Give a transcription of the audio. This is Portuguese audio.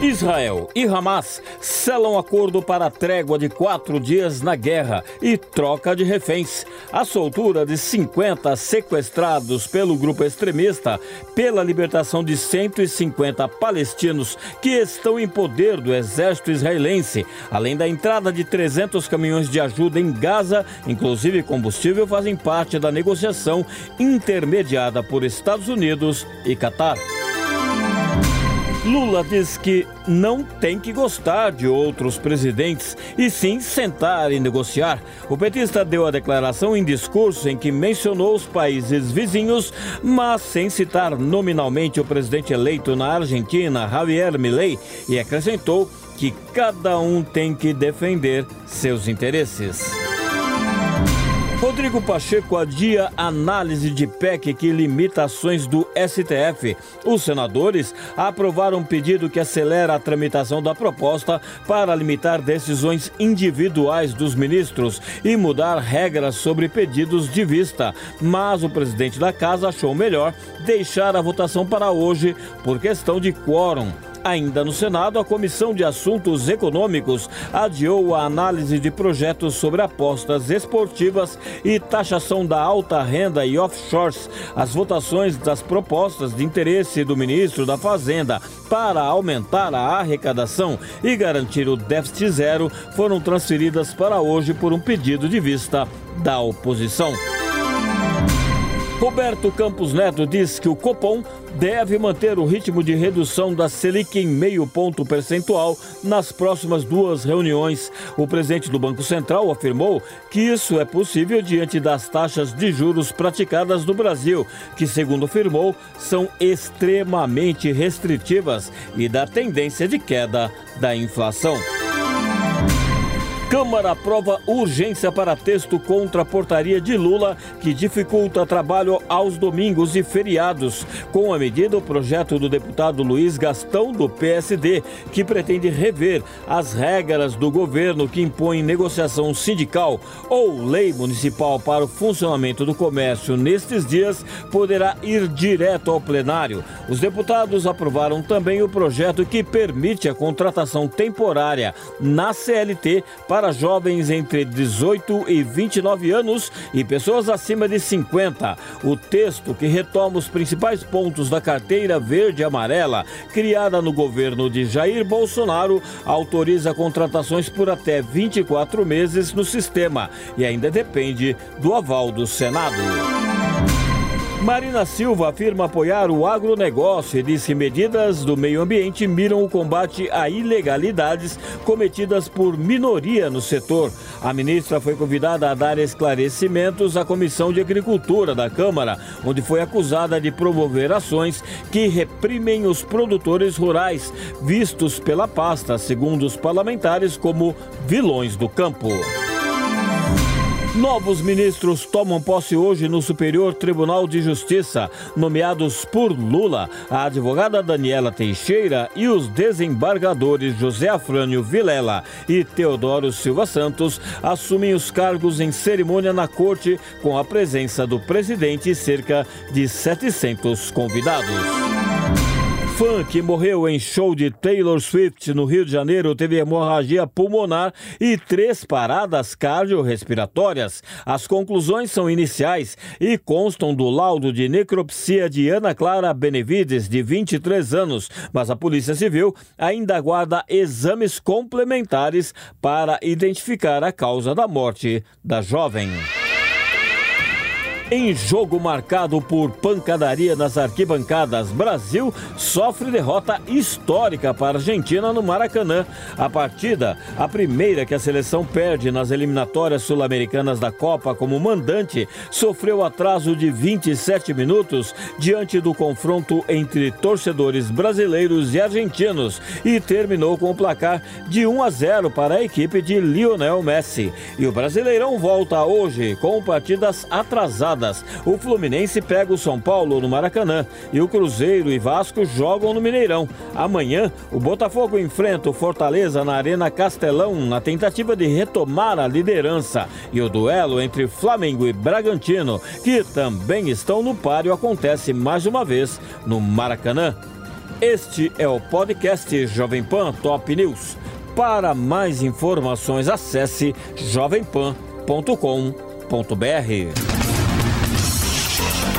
Israel e Hamas selam acordo para trégua de quatro dias na guerra e troca de reféns. A soltura de 50 sequestrados pelo grupo extremista pela libertação de 150 palestinos que estão em poder do exército israelense, além da entrada de 300 caminhões de ajuda em Gaza, inclusive combustível, fazem parte da negociação intermediada por Estados Unidos e Catar. Lula diz que não tem que gostar de outros presidentes e sim sentar e negociar. O petista deu a declaração em discurso em que mencionou os países vizinhos, mas sem citar nominalmente o presidente eleito na Argentina, Javier Milei, e acrescentou que cada um tem que defender seus interesses. Rodrigo Pacheco adia análise de PEC que limita ações do STF. Os senadores aprovaram um pedido que acelera a tramitação da proposta para limitar decisões individuais dos ministros e mudar regras sobre pedidos de vista. Mas o presidente da casa achou melhor deixar a votação para hoje por questão de quórum. Ainda no Senado, a Comissão de Assuntos Econômicos adiou a análise de projetos sobre apostas esportivas e taxação da alta renda e offshores. As votações das propostas de interesse do ministro da Fazenda para aumentar a arrecadação e garantir o déficit zero foram transferidas para hoje por um pedido de vista da oposição. Roberto Campos Neto diz que o Copom deve manter o ritmo de redução da Selic em meio ponto percentual nas próximas duas reuniões. O presidente do Banco Central afirmou que isso é possível diante das taxas de juros praticadas no Brasil, que, segundo afirmou, são extremamente restritivas e da tendência de queda da inflação. Câmara aprova urgência para texto contra a portaria de Lula que dificulta trabalho aos domingos e feriados. Com a medida, o projeto do deputado Luiz Gastão, do PSD, que pretende rever as regras do governo que impõem negociação sindical ou lei municipal para o funcionamento do comércio nestes dias, poderá ir direto ao plenário. Os deputados aprovaram também o projeto que permite a contratação temporária na CLT para para jovens entre 18 e 29 anos e pessoas acima de 50. O texto, que retoma os principais pontos da carteira verde e amarela, criada no governo de Jair Bolsonaro, autoriza contratações por até 24 meses no sistema e ainda depende do aval do Senado. Marina Silva afirma apoiar o agronegócio e diz que medidas do meio ambiente miram o combate a ilegalidades cometidas por minoria no setor. A ministra foi convidada a dar esclarecimentos à Comissão de Agricultura da Câmara, onde foi acusada de promover ações que reprimem os produtores rurais, vistos pela pasta, segundo os parlamentares, como vilões do campo. Novos ministros tomam posse hoje no Superior Tribunal de Justiça, nomeados por Lula, a advogada Daniela Teixeira e os desembargadores José Afrânio Vilela e Teodoro Silva Santos assumem os cargos em cerimônia na corte com a presença do presidente e cerca de 700 convidados fã que morreu em show de Taylor Swift no Rio de Janeiro teve hemorragia pulmonar e três paradas cardiorrespiratórias. As conclusões são iniciais e constam do laudo de necropsia de Ana Clara Benevides, de 23 anos, mas a Polícia Civil ainda aguarda exames complementares para identificar a causa da morte da jovem. Em jogo marcado por pancadaria nas arquibancadas, Brasil sofre derrota histórica para a Argentina no Maracanã. A partida, a primeira que a seleção perde nas eliminatórias sul-americanas da Copa como mandante, sofreu atraso de 27 minutos diante do confronto entre torcedores brasileiros e argentinos e terminou com o placar de 1 a 0 para a equipe de Lionel Messi. E o Brasileirão volta hoje com partidas atrasadas rodadas. O Fluminense pega o São Paulo no Maracanã e o Cruzeiro e Vasco jogam no Mineirão. Amanhã, o Botafogo enfrenta o Fortaleza na Arena Castelão na tentativa de retomar a liderança. E o duelo entre Flamengo e Bragantino, que também estão no páreo, acontece mais uma vez no Maracanã. Este é o podcast Jovem Pan Top News. Para mais informações, acesse jovempan.com.br.